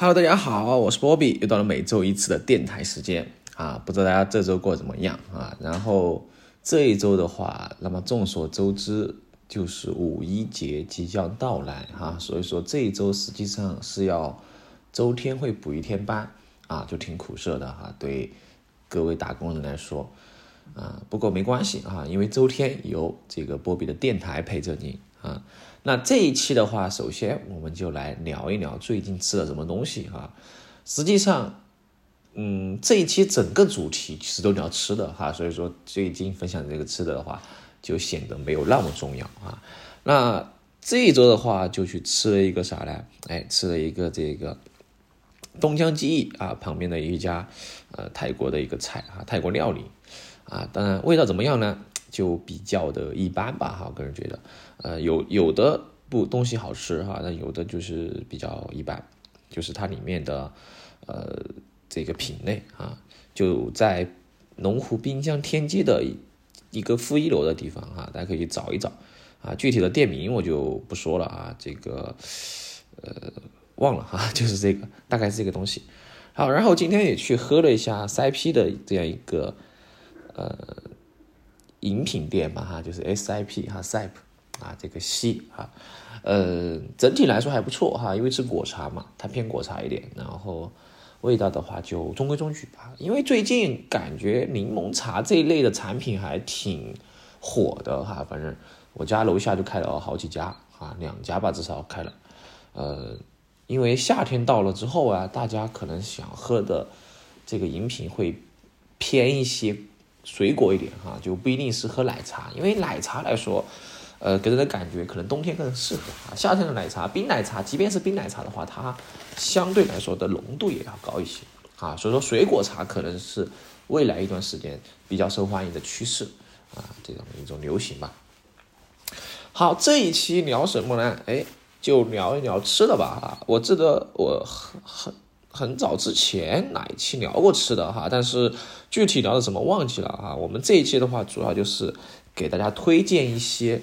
Hello，大家好，我是波比，又到了每周一次的电台时间啊，不知道大家这周过得怎么样啊？然后这一周的话，那么众所周知就是五一节即将到来哈，所以说这一周实际上是要周天会补一天班啊，就挺苦涩的哈，对各位打工人来说啊，不过没关系啊，因为周天有这个波比的电台陪着你啊。那这一期的话，首先我们就来聊一聊最近吃了什么东西哈。实际上，嗯，这一期整个主题其实都聊吃的哈，所以说最近分享这个吃的的话，就显得没有那么重要啊。那这一周的话，就去吃了一个啥呢？哎，吃了一个这个东江记忆啊，旁边的一家呃泰国的一个菜啊，泰国料理啊，当然味道怎么样呢？就比较的一般吧哈，个人觉得，呃，有有的不东西好吃哈，那有的就是比较一般，就是它里面的呃这个品类啊，就在龙湖滨江天街的一个负一楼的地方哈，大家可以去找一找啊，具体的店名我就不说了啊，这个呃忘了哈，就是这个大概是这个东西。好，然后今天也去喝了一下 CP 的这样一个呃。饮品店吧，哈，就是 SIP 哈，SIP 啊，这个西哈，呃，整体来说还不错哈，因为是果茶嘛，它偏果茶一点，然后味道的话就中规中矩吧。因为最近感觉柠檬茶这一类的产品还挺火的哈，反正我家楼下就开了好几家啊，两家吧至少开了。呃，因为夏天到了之后啊，大家可能想喝的这个饮品会偏一些。水果一点哈，就不一定是喝奶茶，因为奶茶来说，呃，给人的感觉可能冬天更适合啊。夏天的奶茶，冰奶茶，即便是冰奶茶的话，它相对来说的浓度也要高一些啊。所以说，水果茶可能是未来一段时间比较受欢迎的趋势啊，这种一种流行吧。好，这一期聊什么呢？哎，就聊一聊吃的吧。我记得我很很。很早之前哪一期聊过吃的哈，但是具体聊的什么忘记了啊。我们这一期的话，主要就是给大家推荐一些，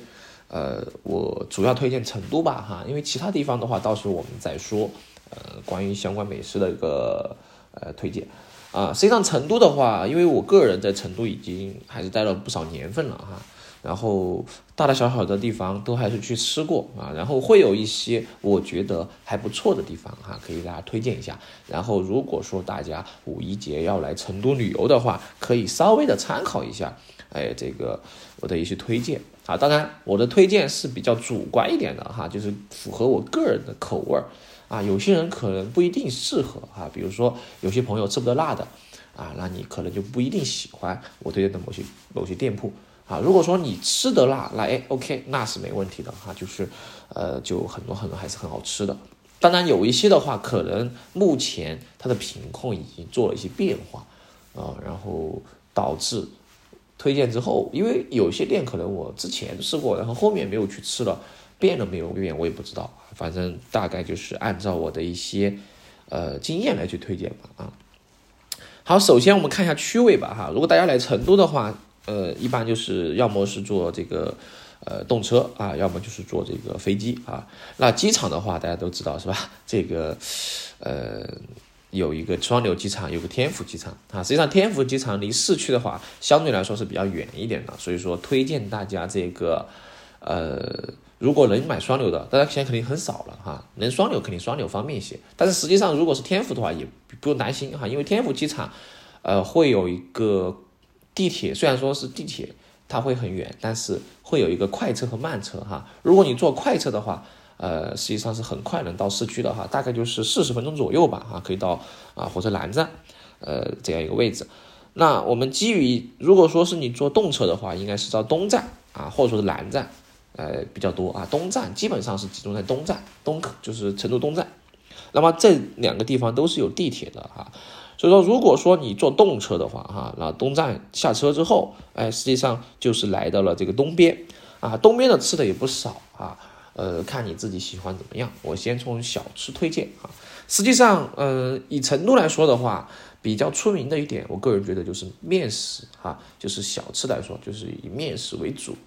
呃，我主要推荐成都吧哈，因为其他地方的话，到时候我们再说。呃，关于相关美食的一个呃推荐啊，实际上成都的话，因为我个人在成都已经还是待了不少年份了哈。然后大大小小的地方都还是去吃过啊，然后会有一些我觉得还不错的地方哈，可以给大家推荐一下。然后如果说大家五一节要来成都旅游的话，可以稍微的参考一下，哎，这个我的一些推荐啊。当然我的推荐是比较主观一点的哈，就是符合我个人的口味儿啊。有些人可能不一定适合啊，比如说有些朋友吃不得辣的啊，那你可能就不一定喜欢我推荐的某些某些店铺。啊，如果说你吃得辣，那哎，OK，那是没问题的哈，就是，呃，就很多很多还是很好吃的。当然有一些的话，可能目前它的品控已经做了一些变化，啊，然后导致推荐之后，因为有些店可能我之前吃过，然后后面没有去吃了，变了没有变，我也不知道。反正大概就是按照我的一些呃经验来去推荐吧，啊。好，首先我们看一下区位吧，哈，如果大家来成都的话。呃，一般就是要么是坐这个呃动车啊，要么就是坐这个飞机啊。那机场的话，大家都知道是吧？这个呃有一个双流机场，有个天府机场啊。实际上天府机场离市区的话，相对来说是比较远一点的，所以说推荐大家这个呃，如果能买双流的，大家现在肯定很少了哈。能双流肯定双流方便一些，但是实际上如果是天府的话，也不用担心哈，因为天府机场呃会有一个。地铁虽然说是地铁，它会很远，但是会有一个快车和慢车哈。如果你坐快车的话，呃，实际上是很快能到市区的哈，大概就是四十分钟左右吧哈，可以到啊火车南站，呃这样一个位置。那我们基于如果说是你坐动车的话，应该是到东站啊，或者说是南站，呃比较多啊。东站基本上是集中在东站，东就是成都东站。那么这两个地方都是有地铁的哈。所以说，如果说你坐动车的话，哈，那东站下车之后，哎，实际上就是来到了这个东边，啊，东边的吃的也不少啊，呃，看你自己喜欢怎么样。我先从小吃推荐啊，实际上，呃，以成都来说的话，比较出名的一点，我个人觉得就是面食，哈，就是小吃来说，就是以面食为主，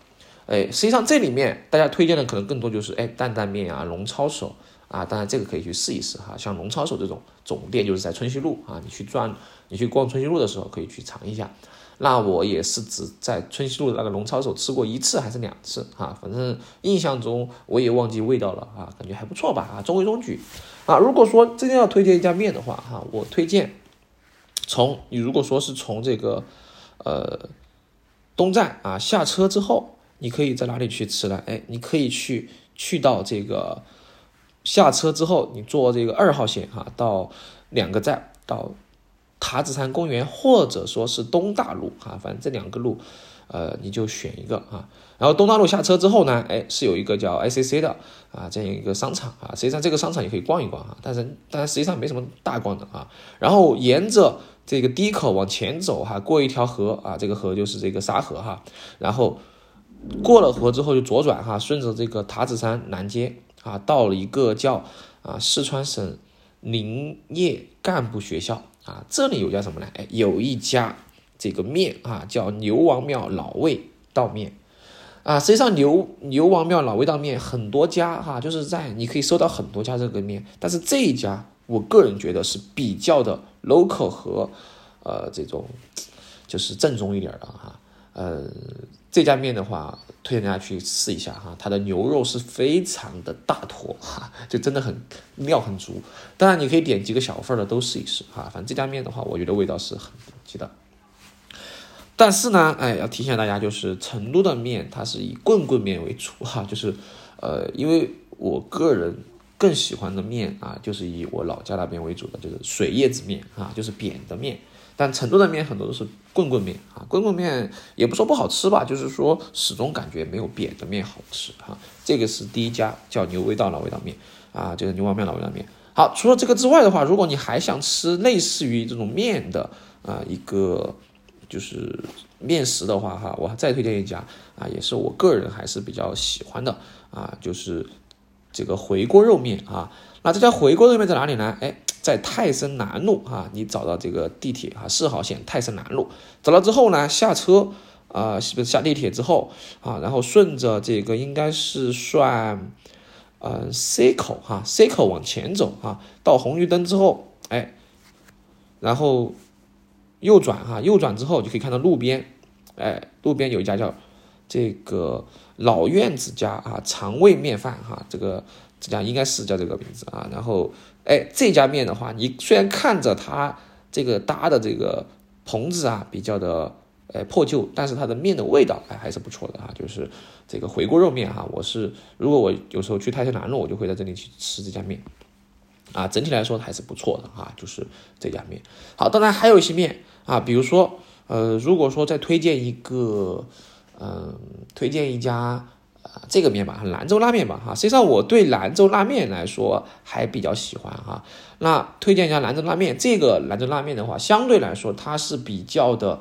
哎，实际上这里面大家推荐的可能更多就是，哎，担担面啊，龙抄手啊，当然这个可以去试一试哈。像龙抄手这种总店就是在春熙路啊，你去转，你去逛春熙路的时候可以去尝一下。那我也是只在春熙路的那个龙抄手吃过一次还是两次啊，反正印象中我也忘记味道了啊，感觉还不错吧啊，中规中矩啊。如果说真的要推荐一家面的话哈，我推荐从你如果说是从这个呃东站啊下车之后，你可以在哪里去吃呢？哎，你可以去去到这个下车之后，你坐这个二号线哈，到两个站到。塔子山公园，或者说是东大路啊，反正这两个路，呃，你就选一个啊。然后东大路下车之后呢，哎，是有一个叫 ICC 的啊，这样一个商场啊。实际上这个商场也可以逛一逛啊，但是但实际上没什么大逛的啊。然后沿着这个低口往前走哈，过一条河啊，这个河就是这个沙河哈。然后过了河之后就左转哈，顺着这个塔子山南街啊，到了一个叫啊四川省林业干部学校。啊，这里有家什么呢？哎，有一家这个面啊，叫牛王庙老味道面啊。实际上，牛牛王庙老味道面很多家哈，就是在你可以搜到很多家这个面，但是这一家我个人觉得是比较的 local 和呃这种就是正宗一点的哈，呃。这家面的话，推荐大家去试一下哈，它的牛肉是非常的大坨哈，就真的很料很足。当然你可以点几个小份的都试一试哈，反正这家面的话，我觉得味道是很顶级的。但是呢，哎，要提醒大家，就是成都的面它是以棍棍面为主哈，就是呃，因为我个人更喜欢的面啊，就是以我老家那边为主的，就是水叶子面啊，就是扁的面。但成都的面很多都是棍棍面啊，棍棍面也不说不好吃吧，就是说始终感觉没有扁的面好吃哈。这个是第一家叫牛味道老味道面啊，就是牛王庙老味道面。好，除了这个之外的话，如果你还想吃类似于这种面的啊一个就是面食的话哈，我再推荐一家啊，也是我个人还是比较喜欢的啊，就是这个回锅肉面啊。那这家回锅肉面在哪里呢？哎。在泰森南路啊，你找到这个地铁啊，四号线泰森南路，找到之后呢，下车啊，是不是下地铁之后啊，然后顺着这个应该是算，呃 C 口哈，C 口往前走哈，到红绿灯之后，哎，然后右转哈，右转之后就可以看到路边，哎，路边有一家叫这个老院子家啊，肠胃面饭哈，这个这家应该是叫这个名字啊，然后。哎，这家面的话，你虽然看着它这个搭的这个棚子啊比较的哎破旧，但是它的面的味道哎还是不错的哈。就是这个回锅肉面哈，我是如果我有时候去泰山南路，我就会在这里去吃这家面啊。整体来说还是不错的哈，就是这家面。好，当然还有一些面啊，比如说呃，如果说再推荐一个，嗯，推荐一家。啊，这个面吧，兰州拉面吧，哈，实际上我对兰州拉面来说还比较喜欢哈。那推荐一下兰州拉面，这个兰州拉面的话，相对来说它是比较的，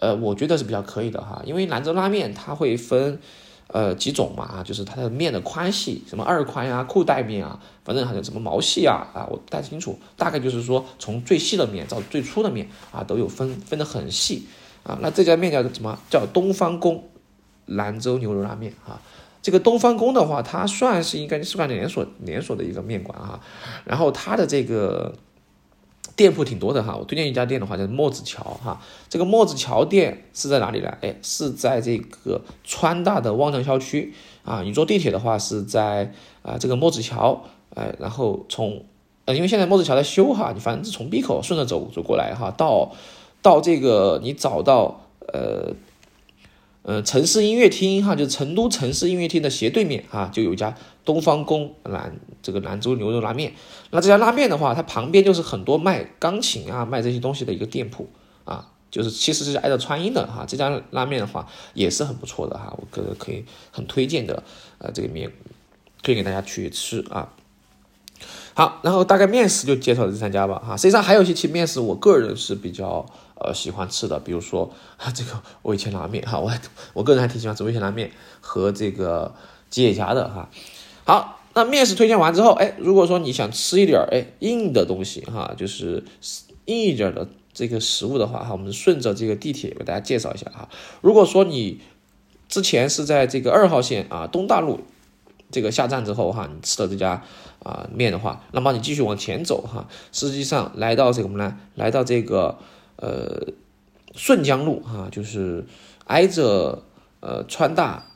呃，我觉得是比较可以的哈。因为兰州拉面它会分呃几种嘛，啊，就是它的面的宽细，什么二宽呀、裤带面啊，反正还有什么毛细啊，啊，我不太清楚，大概就是说从最细的面到最粗的面啊，都有分分的很细啊。那这家面叫什么叫东方宫？兰州牛肉拉面哈，这个东方宫的话，它算是应该是算连锁连锁的一个面馆哈，然后它的这个店铺挺多的哈，我推荐一家店的话叫墨子桥哈，这个墨子桥店是在哪里呢？哎，是在这个川大的望江校区啊，你坐地铁的话是在啊这个墨子桥，哎，然后从呃因为现在墨子桥在修哈，你反正是从 B 口顺着走走过来哈，到到这个你找到呃。呃，城市音乐厅哈，就是成都城市音乐厅的斜对面哈，就有一家东方宫兰这个兰州牛肉拉面。那这家拉面的话，它旁边就是很多卖钢琴啊、卖这些东西的一个店铺啊，就是其实是挨着川音的哈。这家拉面的话也是很不错的哈，我个人可以很推荐的。呃，这个面可以给大家去吃啊。好，然后大概面食就介绍这三家吧哈。实际上还有一些其面食，我个人是比较。呃，喜欢吃的，比如说啊 这个味千拉面哈，我我个人还挺喜欢吃味千拉面和这个吉野家的哈。好，那面食推荐完之后，哎，如果说你想吃一点哎硬的东西哈，就是硬一点的这个食物的话哈，我们顺着这个地铁给大家介绍一下哈。如果说你之前是在这个二号线啊东大路这个下站之后哈，你吃了这家啊面的话，那么你继续往前走哈，实际上来到这个什么呢？来到这个呃顺江路哈，就是挨着呃川大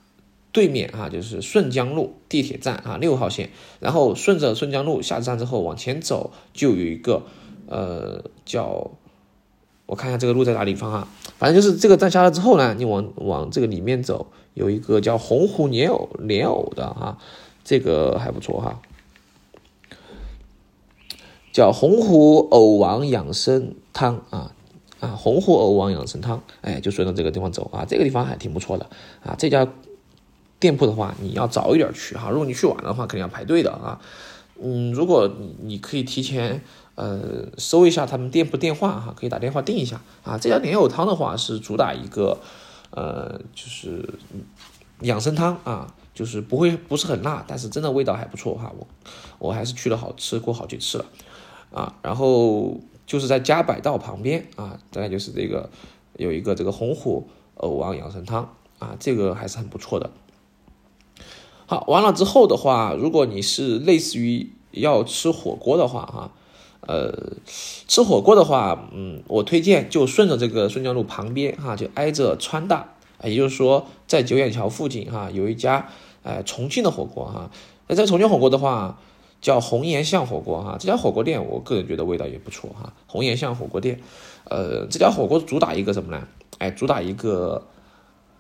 对面哈，就是顺江路地铁站啊六号线，然后顺着顺江路下站之后往前走，就有一个呃叫。我看一下这个路在哪里方啊？反正就是这个站下来之后呢，你往往这个里面走，有一个叫洪湖莲藕莲藕的哈，这个还不错哈，叫洪湖藕王养生汤啊啊，洪湖藕王养生汤，哎，就顺着这个地方走啊，这个地方还挺不错的啊。这家店铺的话，你要早一点去哈，如果你去晚的话，肯定要排队的啊。嗯，如果你你可以提前。呃，搜一下他们店铺电话哈，可以打电话订一下啊。这家莲藕汤的话是主打一个，呃，就是养生汤啊，就是不会不是很辣，但是真的味道还不错哈。我我还是去了好吃过好几次了啊。然后就是在嘉百道旁边啊，大概就是这个有一个这个洪湖藕王养生汤啊，这个还是很不错的。好，完了之后的话，如果你是类似于要吃火锅的话哈。呃，吃火锅的话，嗯，我推荐就顺着这个顺江路旁边哈，就挨着川大，也就是说在九眼桥附近哈，有一家呃重庆的火锅哈。那在重庆火锅的话叫红岩巷火锅哈，这家火锅店我个人觉得味道也不错哈。红岩巷火锅店，呃，这家火锅主打一个什么呢？哎，主打一个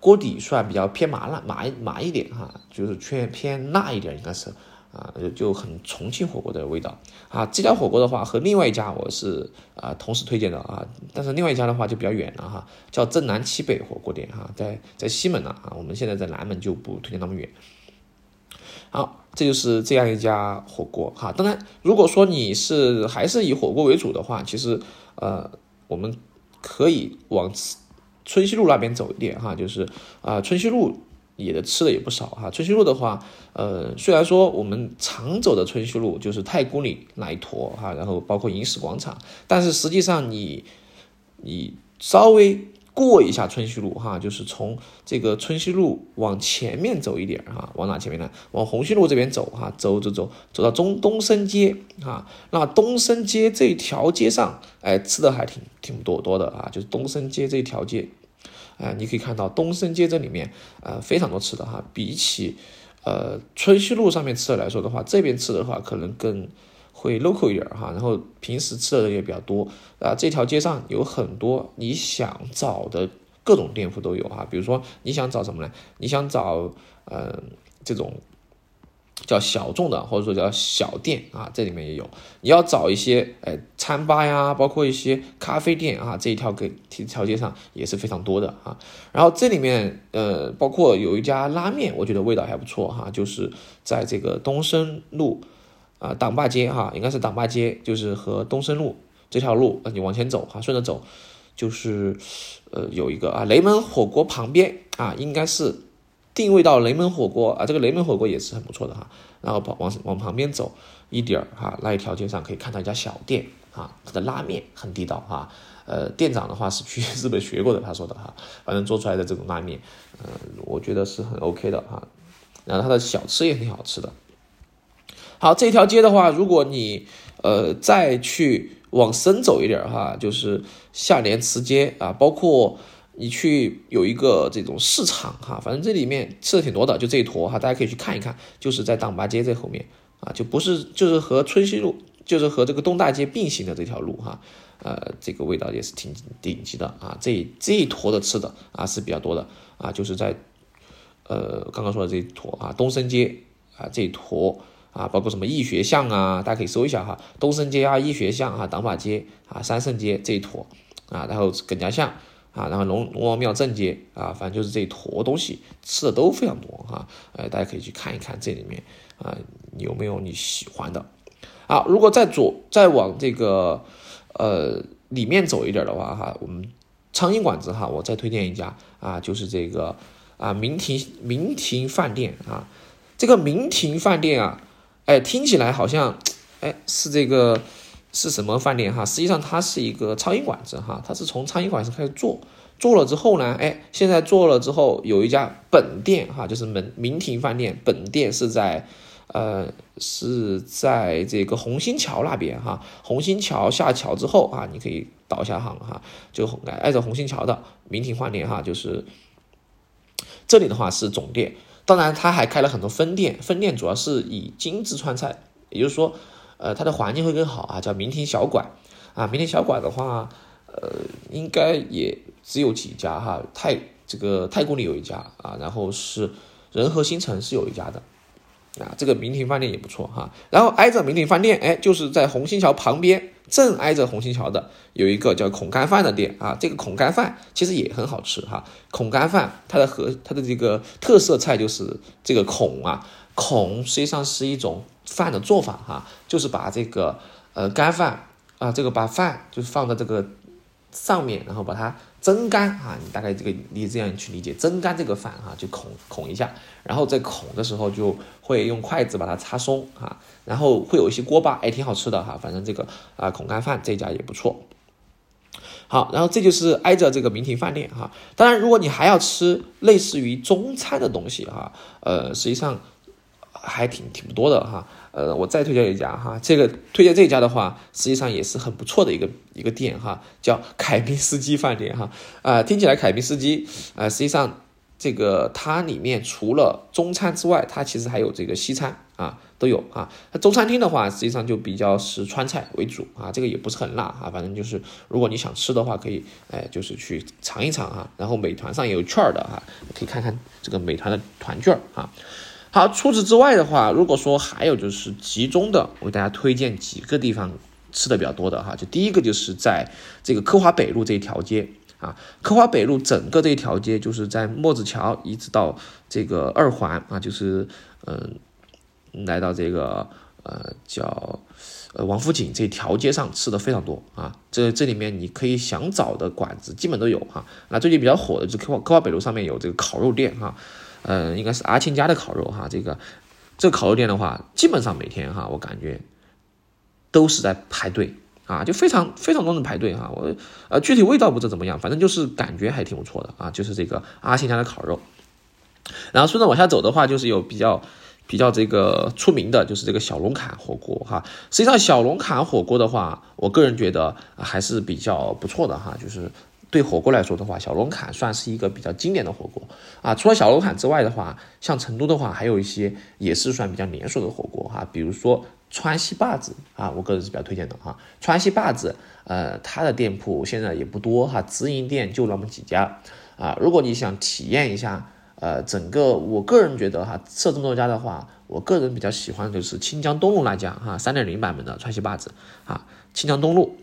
锅底算比较偏麻辣麻麻一点哈，就是偏偏辣一点应该是。啊，就很重庆火锅的味道啊！这家火锅的话和另外一家我是啊同时推荐的啊，但是另外一家的话就比较远了哈，叫正南七北火锅店哈，在在西门呢啊，我们现在在南门就不推荐那么远。好，这就是这样一家火锅哈。当然，如果说你是还是以火锅为主的话，其实呃我们可以往春熙路那边走一点哈，就是啊春熙路。也的吃的也不少哈，春熙路的话，呃，虽然说我们常走的春熙路就是太古里那一坨哈，然后包括银石广场，但是实际上你你稍微过一下春熙路哈，就是从这个春熙路往前面走一点哈，往哪前面呢？往红星路这边走哈，走走走，走到中东升街啊，那东升街这条街上，哎，吃的还挺挺多多的啊，就是东升街这一条街。啊，你可以看到东升街这里面，呃，非常多吃的哈。比起，呃，春熙路上面吃的来说的话，这边吃的话可能更会 local 一点哈。然后平时吃的人也比较多啊。这条街上有很多你想找的各种店铺都有哈。比如说你想找什么呢？你想找，嗯，这种。叫小众的，或者说叫小店啊，这里面也有。你要找一些，哎，餐吧呀，包括一些咖啡店啊，这一条给条街上也是非常多的啊。然后这里面，呃，包括有一家拉面，我觉得味道还不错哈，就是在这个东升路啊，党坝街哈，应该是党坝街，就是和东升路这条路，你往前走哈，顺着走，就是呃有一个啊，雷门火锅旁边啊，应该是。定位到雷门火锅啊，这个雷门火锅也是很不错的哈。然后跑往往旁边走一点儿哈，那一条街上可以看到一家小店啊，它的拉面很地道哈。呃，店长的话是去日本学过的，他说的哈，反正做出来的这种拉面，呃，我觉得是很 OK 的哈。然后它的小吃也挺好吃的。好，这条街的话，如果你呃再去往深走一点哈，就是下联祠街啊，包括。你去有一个这种市场哈，反正这里面吃的挺多的，就这一坨哈，大家可以去看一看，就是在党坝街这后面啊，就不是就是和春熙路，就是和这个东大街并行的这条路哈，呃，这个味道也是挺顶级的啊，这这一坨的吃的啊是比较多的啊，就是在呃刚刚说的这一坨啊，东升街啊这一坨啊，包括什么义学巷啊，大家可以搜一下哈，东升街啊，义学巷啊，党坝街啊，三圣街这一坨啊，然后耿家巷。啊，然后龙龙王庙正街啊，反正就是这一坨东西吃的都非常多哈，呃，大家可以去看一看这里面啊有没有你喜欢的。好，如果再左再往这个呃里面走一点的话哈，我们苍蝇馆子哈，我再推荐一家啊，就是这个啊明庭明庭饭店啊，这个明庭饭店啊，哎听起来好像哎是这个是什么饭店哈？实际上它是一个苍蝇馆子哈，它是从苍蝇馆子开始做，做了之后呢，哎，现在做了之后有一家本店哈，就是门明庭饭店，本店是在。呃，是在这个红星桥那边哈，红星桥下桥之后啊，你可以倒下航哈，就挨着红星桥的明庭饭店哈，就是这里的话是总店，当然它还开了很多分店，分店主要是以精致川菜，也就是说，呃，它的环境会更好啊，叫明庭小馆啊，明庭小馆的话，呃，应该也只有几家哈，太这个太古里有一家啊，然后是仁和新城是有一家的。啊，这个明庭饭店也不错哈。然后挨着明庭饭店，哎，就是在红星桥旁边，正挨着红星桥的有一个叫孔干饭的店啊。这个孔干饭其实也很好吃哈。孔干饭它的和它的这个特色菜就是这个孔啊，孔实际上是一种饭的做法哈，就是把这个呃干饭啊，这个把饭就是放在这个上面，然后把它。蒸干啊，你大概这个你这样去理解，蒸干这个饭哈，就孔孔一下，然后在孔的时候就会用筷子把它擦松啊，然后会有一些锅巴，哎，挺好吃的哈，反正这个啊孔干饭这家也不错。好，然后这就是挨着这个明庭饭店哈，当然如果你还要吃类似于中餐的东西哈，呃，实际上还挺挺不多的哈。呃，我再推荐一家哈，这个推荐这家的话，实际上也是很不错的一个一个店哈，叫凯宾斯基饭店哈。啊，听起来凯宾斯基啊，实际上这个它里面除了中餐之外，它其实还有这个西餐啊，都有啊。它中餐厅的话，实际上就比较是川菜为主啊，这个也不是很辣啊，反正就是如果你想吃的话，可以哎，就是去尝一尝啊。然后美团上也有券的哈，可以看看这个美团的团券啊。好，除此之外的话，如果说还有就是集中的，我给大家推荐几个地方吃的比较多的哈，就第一个就是在这个科华北路这一条街啊，科华北路整个这一条街就是在墨子桥一直到这个二环啊，就是嗯，来到这个呃叫呃王府井这条街上吃的非常多啊，这这里面你可以想找的馆子基本都有哈，那最近比较火的就是科华科华北路上面有这个烤肉店哈。呃，应该是阿庆家的烤肉哈，这个这个烤肉店的话，基本上每天哈，我感觉都是在排队啊，就非常非常多人排队哈。我呃具体味道不知怎么样，反正就是感觉还挺不错的啊，就是这个阿庆家的烤肉。然后顺着往下走的话，就是有比较比较这个出名的，就是这个小龙坎火锅哈。实际上小龙坎火锅的话，我个人觉得还是比较不错的哈，就是。对火锅来说的话，小龙坎算是一个比较经典的火锅啊。除了小龙坎之外的话，像成都的话，还有一些也是算比较连锁的火锅哈。比如说川西坝子啊，我个人是比较推荐的哈。川西坝子，呃，它的店铺现在也不多哈，直营店就那么几家啊。如果你想体验一下，呃，整个我个人觉得哈，设这么多家的话，我个人比较喜欢就是清江东路那家哈，三点零版本的川西坝子啊，清江东路。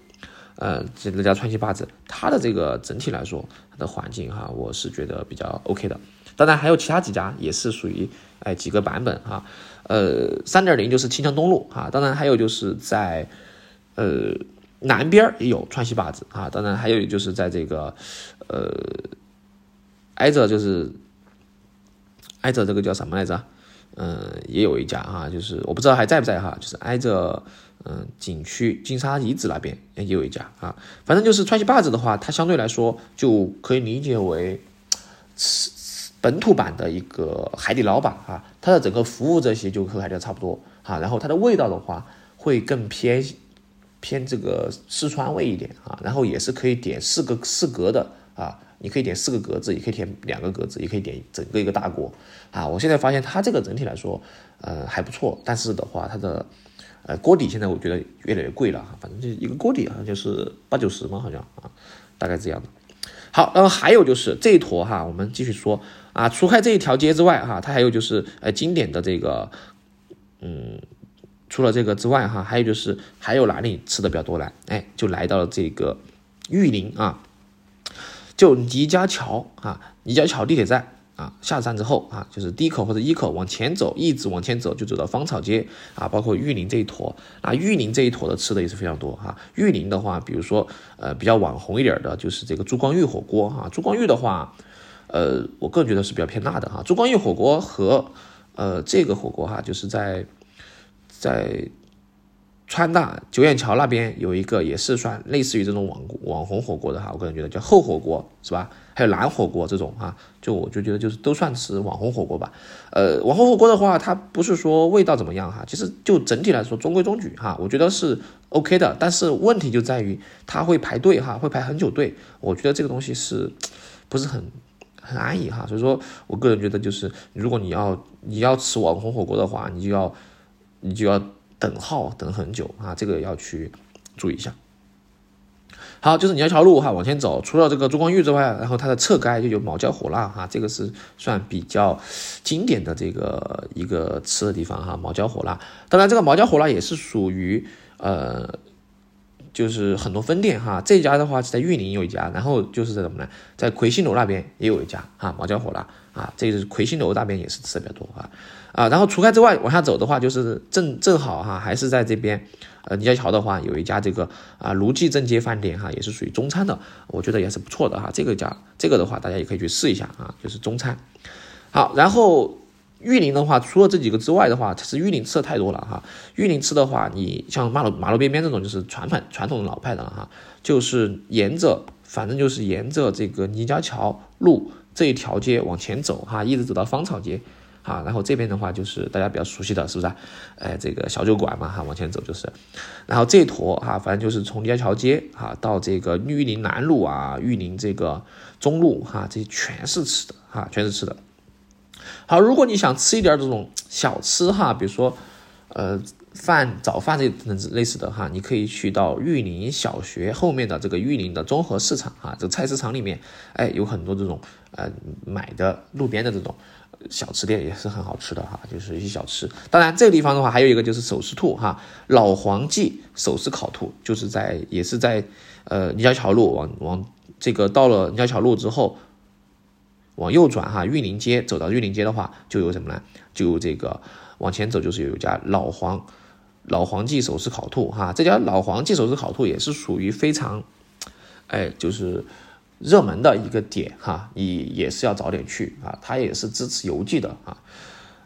呃，这那家川西坝子，它的这个整体来说，它的环境哈，我是觉得比较 OK 的。当然还有其他几家也是属于哎几个版本哈。呃，三点零就是清江东路哈，当然还有就是在呃南边也有川西坝子啊，当然还有就是在这个呃挨着就是挨着这个叫什么来着？嗯，也有一家哈，就是我不知道还在不在哈，就是挨着。嗯，景区金沙遗址那边也有一家啊，反正就是川西坝子的话，它相对来说就可以理解为本土版的一个海底捞吧啊，它的整个服务这些就和海底捞差不多啊，然后它的味道的话会更偏偏这个四川味一点啊，然后也是可以点四个四格的啊，你可以点四个格子，也可以点两个格子，也可以点整个一个大锅啊，我现在发现它这个整体来说呃还不错，但是的话它的。呃，锅底现在我觉得越来越贵了哈，反正就一个锅底好像就是八九十嘛，好像啊，大概这样的。好，然后还有就是这一坨哈，我们继续说啊，除开这一条街之外哈，它还有就是呃经典的这个，嗯，除了这个之外哈，还有就是还有哪里吃的比较多呢？哎，就来到了这个玉林啊，就倪家桥啊，倪家桥地铁站。啊，下站之后啊，就是第一口或者一口往前走，一直往前走就走到芳草街啊，包括玉林这一坨啊，玉林这一坨的吃的也是非常多哈。玉林的话，比如说呃比较网红一点的，就是这个珠光玉火锅哈。珠光玉的话，呃，我个人觉得是比较偏辣的哈。珠光玉火锅和呃这个火锅哈，就是在在川大九眼桥那边有一个也是算类似于这种网网红火锅的哈，我个人觉得叫厚火锅是吧？还有蓝火锅这种哈，就我就觉得就是都算是网红火锅吧。呃，网红火锅的话，它不是说味道怎么样哈，其实就整体来说中规中矩哈，我觉得是 OK 的。但是问题就在于它会排队哈，会排很久队，我觉得这个东西是不是很很安逸哈？所以说我个人觉得就是如果你要你要吃网红火锅的话，你就要你就要。等号等很久啊，这个要去注意一下。好，就是你要桥路哈，往前走，除了这个珠光玉之外，然后它的侧街就有毛椒火辣哈，这个是算比较经典的这个一个吃的地方哈，毛椒火辣。当然，这个毛椒火辣也是属于呃，就是很多分店哈。这家的话是在玉林有一家，然后就是在什么呢？在魁星楼那边也有一家哈，毛椒火辣啊，这个是魁星楼那边也是吃的比较多啊。啊，然后除开之外，往下走的话，就是正正好哈，还是在这边，呃，倪家桥的话，有一家这个啊，卢记正街饭店哈，也是属于中餐的，我觉得也是不错的哈。这个家，这个的话，大家也可以去试一下啊，就是中餐。好，然后玉林的话，除了这几个之外的话，其实玉林吃的太多了哈。玉林吃的话，你像马路马路边边这种，就是传统传统的老派的了哈，就是沿着，反正就是沿着这个倪家桥路这一条街往前走哈，一直走到芳草街。啊，然后这边的话就是大家比较熟悉的，是不是？哎，这个小酒馆嘛，哈，往前走就是。然后这坨哈，反正就是从立交桥街哈到这个玉林南路啊，玉林这个中路哈，这些全是吃的哈，全是吃的。好，如果你想吃一点这种小吃哈，比如说呃饭早饭这等类似的哈，你可以去到玉林小学后面的这个玉林的综合市场哈，这菜市场里面，哎，有很多这种呃买的路边的这种。小吃店也是很好吃的哈，就是一些小吃。当然，这个地方的话，还有一个就是手撕兔哈，老黄记手撕烤兔，就是在也是在呃泥家桥路往往这个到了泥家桥路之后，往右转哈，玉林街走到玉林街的话，就有什么呢？就有这个往前走就是有一家老黄老黄记手撕烤兔哈，这家老黄记手撕烤兔也是属于非常哎就是。热门的一个点哈，你也是要早点去啊，它也是支持邮寄的啊。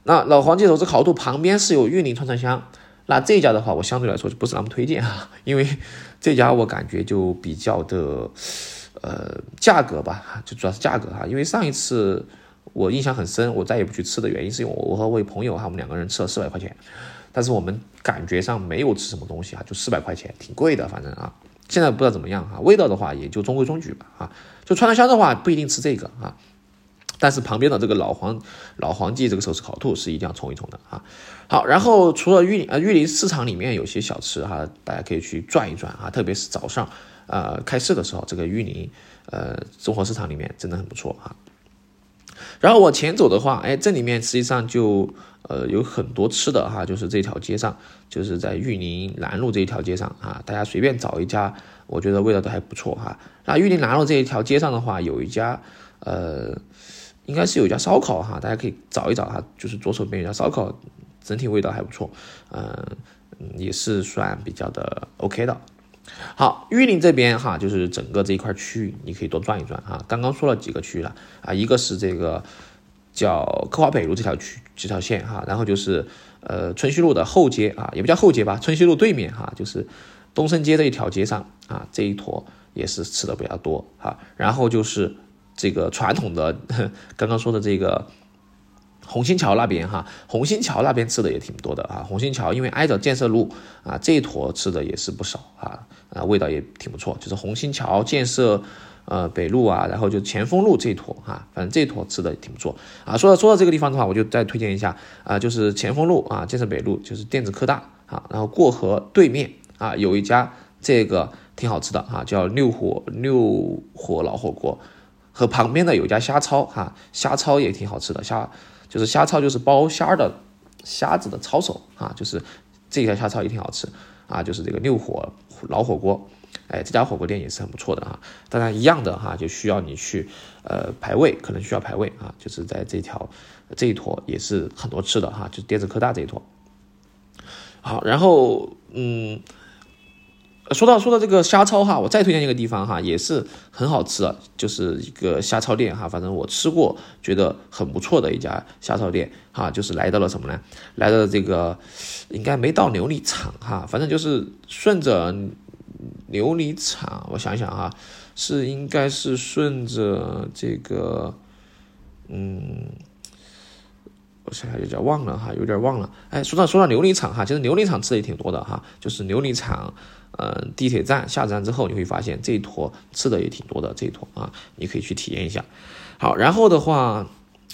那老黄记手撕烤兔旁边是有玉林串串香，那这家的话，我相对来说就不是那么推荐啊，因为这家我感觉就比较的呃价格吧，就主要是价格哈。因为上一次我印象很深，我再也不去吃的原因是因为我和我朋友哈，我们两个人吃了四百块钱，但是我们感觉上没有吃什么东西啊，就四百块钱，挺贵的，反正啊。现在不知道怎么样哈，味道的话也就中规中矩吧啊。就川香的话不一定吃这个啊，但是旁边的这个老黄老黄记这个手撕烤兔是一定要冲一冲的啊。好，然后除了玉林呃玉林市场里面有些小吃哈，大家可以去转一转啊，特别是早上呃开市的时候，这个玉林呃综合市场里面真的很不错啊。然后往前走的话，哎，这里面实际上就呃有很多吃的哈，就是这条街上，就是在玉林南路这一条街上啊，大家随便找一家，我觉得味道都还不错哈。那玉林南路这一条街上的话，有一家呃，应该是有一家烧烤哈，大家可以找一找哈，就是左手边有家烧烤，整体味道还不错，嗯，也是算比较的 OK 的。好，玉林这边哈，就是整个这一块区域，你可以多转一转啊。刚刚说了几个区域了啊，一个是这个叫科华北路这条区这条线哈，然后就是呃春熙路的后街啊，也不叫后街吧，春熙路对面哈，就是东升街这一条街上啊，这一坨也是吃的比较多哈。然后就是这个传统的 刚刚说的这个。红星桥那边哈，红星桥那边吃的也挺多的啊。红星桥因为挨着建设路啊，这一坨吃的也是不少啊，啊味道也挺不错。就是红星桥建设呃北路啊，然后就前锋路这一坨哈，反正这一坨吃的挺不错啊。说到说到这个地方的话，我就再推荐一下啊，就是前锋路啊，建设北路就是电子科大啊，然后过河对面啊有一家这个挺好吃的哈，叫六火六火老火锅，和旁边的有家虾超哈，虾超也挺好吃的虾。就是虾超，就是包虾的虾子的抄手啊，就是这家虾超也挺好吃啊，就是这个六火老火锅，哎，这家火锅店也是很不错的啊。当然一样的哈，就需要你去呃排位，可能需要排位啊，就是在这条这一坨也是很多吃的哈，就是电子科大这一坨。好，然后嗯。说到说到这个虾超哈，我再推荐一个地方哈，也是很好吃的，就是一个虾超店哈。反正我吃过，觉得很不错的一家虾超店哈，就是来到了什么呢？来到了这个应该没到琉璃厂哈，反正就是顺着琉璃厂，我想想哈，是应该是顺着这个，嗯。我现在有点忘了哈，有点忘了。哎，说到说到琉璃厂哈，其实琉璃厂吃的也挺多的哈，就是琉璃厂，嗯，地铁站下站之后，你会发现这一坨吃的也挺多的这一坨啊，你可以去体验一下。好，然后的话，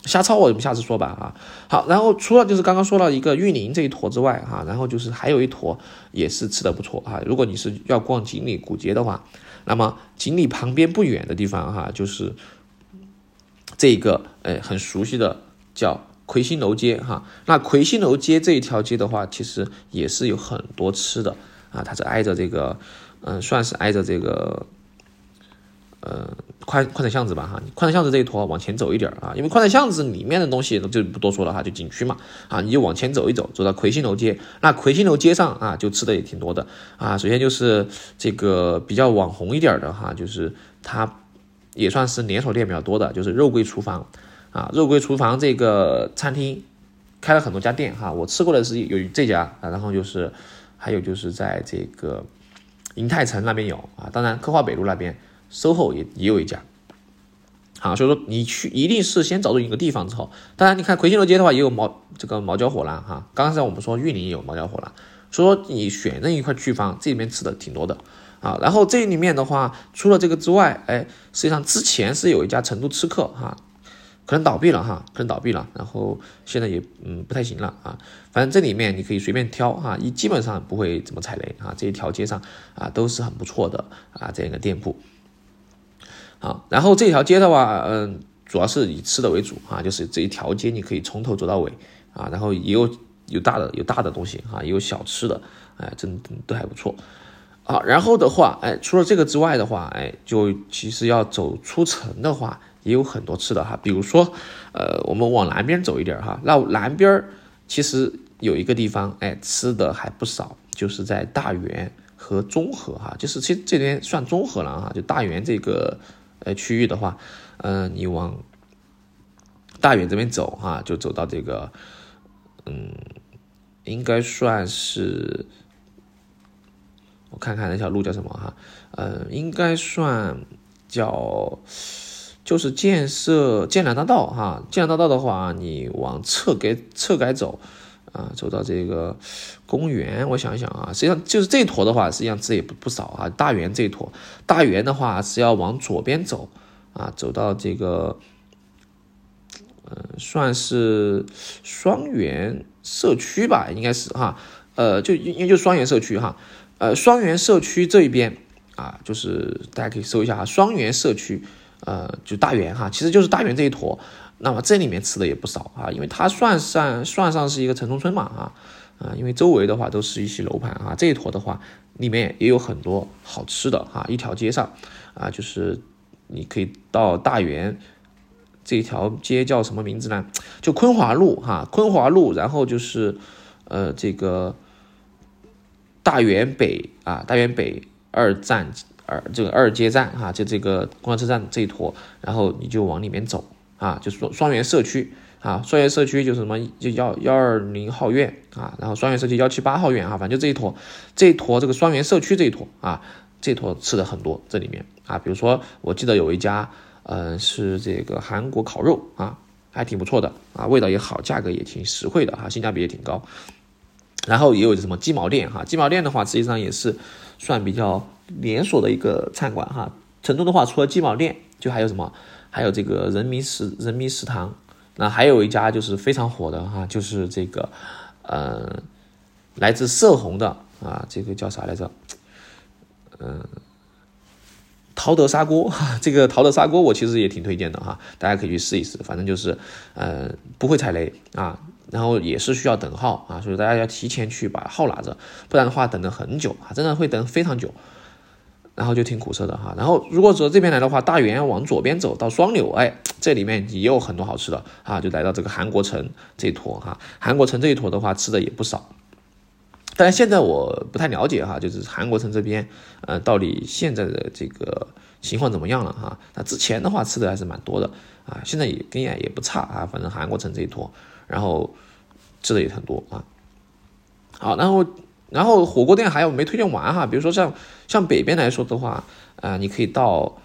虾超我们下次说吧啊。好，然后除了就是刚刚说到一个玉林这一坨之外哈，然后就是还有一坨也是吃的不错啊。如果你是要逛锦里古街的话，那么锦里旁边不远的地方哈，就是这个哎很熟悉的叫。魁星楼街哈，那魁星楼街这一条街的话，其实也是有很多吃的啊，它是挨着这个，嗯，算是挨着这个，呃，宽宽窄巷子吧哈。宽窄巷子这一坨往前走一点啊，因为宽窄巷子里面的东西就不多说了哈，就景区嘛啊，你就往前走一走，走到魁星楼街，那魁星楼街上啊，就吃的也挺多的啊。首先就是这个比较网红一点的哈，就是它也算是连锁店比较多的，就是肉桂厨房。啊，肉桂厨房这个餐厅开了很多家店哈，我吃过的是有这家啊，然后就是还有就是在这个银泰城那边有啊，当然科华北路那边 SOHO 也也有一家，好，所以说你去一定是先找准一个地方之后，当然你看魁星楼街的话也有毛这个毛椒火腩哈，刚才我们说玉林也有毛椒火腩，所以说你选任一块地方，这里面吃的挺多的啊，然后这里面的话除了这个之外，哎，实际上之前是有一家成都吃客哈。可能倒闭了哈，可能倒闭了，然后现在也嗯不太行了啊。反正这里面你可以随便挑哈，一基本上不会怎么踩雷啊。这一条街上啊都是很不错的啊这样一个店铺。好，然后这条街的话，嗯，主要是以吃的为主啊，就是这一条街你可以从头走到尾啊，然后也有有大的有大的东西哈，也有小吃的，哎，真都还不错。好，然后的话，哎，除了这个之外的话，哎，就其实要走出城的话。也有很多吃的哈，比如说，呃，我们往南边走一点哈，那南边其实有一个地方，哎，吃的还不少，就是在大园和中和哈，就是其实这边算中和了哈，就大园这个呃区域的话，嗯，你往大园这边走哈，就走到这个，嗯，应该算是，我看看那条路叫什么哈，呃，应该算叫。就是建设建良大道哈，建良大道的话，你往侧改侧改走，啊，走到这个公园，我想一想啊，实际上就是这坨的话，实际上这也不不少啊。大园这一坨，大园的话是要往左边走，啊，走到这个，嗯，算是双园社区吧，应该是哈，呃，就因为就双园社区哈，呃，双园社区这一边啊，就是大家可以搜一下哈，双园社区。呃，就大园哈，其实就是大园这一坨，那么这里面吃的也不少啊，因为它算上算上是一个城中村嘛啊啊，因为周围的话都是一些楼盘啊，这一坨的话里面也有很多好吃的哈，一条街上啊，就是你可以到大园这条街叫什么名字呢？就昆华路哈，昆华路，然后就是呃这个大园北啊，大园北二站。二这个二街站哈，就这个公交车站这一坨，然后你就往里面走啊，就是双双元社区啊，双元社区就是什么就幺幺二零号院啊，然后双元社区幺七八号院啊，反正就这一坨，这一坨这个双元社区这一坨啊，这坨吃的很多，这里面啊，比如说我记得有一家，嗯，是这个韩国烤肉啊，还挺不错的啊，味道也好，价格也挺实惠的哈，性价比也挺高。然后也有什么鸡毛店哈，鸡毛店的话实际上也是算比较。连锁的一个餐馆哈，成都的话除了鸡毛店，就还有什么？还有这个人民食人民食堂，那还有一家就是非常火的哈，就是这个，呃，来自色红的啊，这个叫啥来着？嗯，陶德砂锅哈，这个陶德砂锅我其实也挺推荐的哈，大家可以去试一试，反正就是，呃，不会踩雷啊，然后也是需要等号啊，所以大家要提前去把号拿着，不然的话等了很久啊，真的会等非常久。然后就挺苦涩的哈，然后如果说这边来的话，大园往左边走到双柳，哎，这里面也有很多好吃的啊，就来到这个韩国城这一坨哈，韩国城这一坨的话吃的也不少，但是现在我不太了解哈，就是韩国城这边，呃，到底现在的这个情况怎么样了哈？那之前的话吃的还是蛮多的啊，现在也跟也也不差啊，反正韩国城这一坨，然后吃的也很多啊。好，然后然后火锅店还有没推荐完哈，比如说像像北边来说的话，啊，你可以到，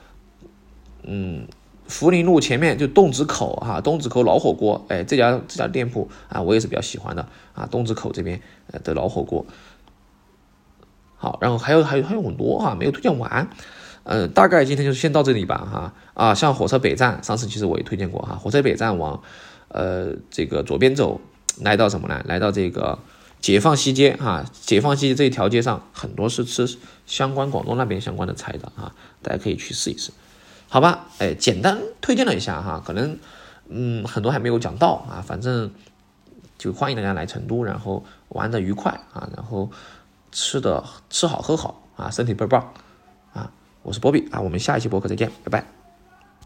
嗯。福林路前面就东子口哈，东子口老火锅，哎，这家这家店铺啊，我也是比较喜欢的啊。东子口这边呃的老火锅，好，然后还有还有还有很多哈，没有推荐完，呃，大概今天就先到这里吧哈。啊，像火车北站，上次其实我也推荐过哈，火车北站往呃这个左边走，来到什么呢？来到这个解放西街哈，解放西街这一条街上很多是吃相关广东那边相关的菜的啊，大家可以去试一试。好吧，哎，简单推荐了一下哈，可能嗯很多还没有讲到啊，反正就欢迎大家来成都，然后玩的愉快啊，然后吃的吃好喝好啊，身体倍儿棒啊，我是波比啊，我们下一期播客再见，拜拜。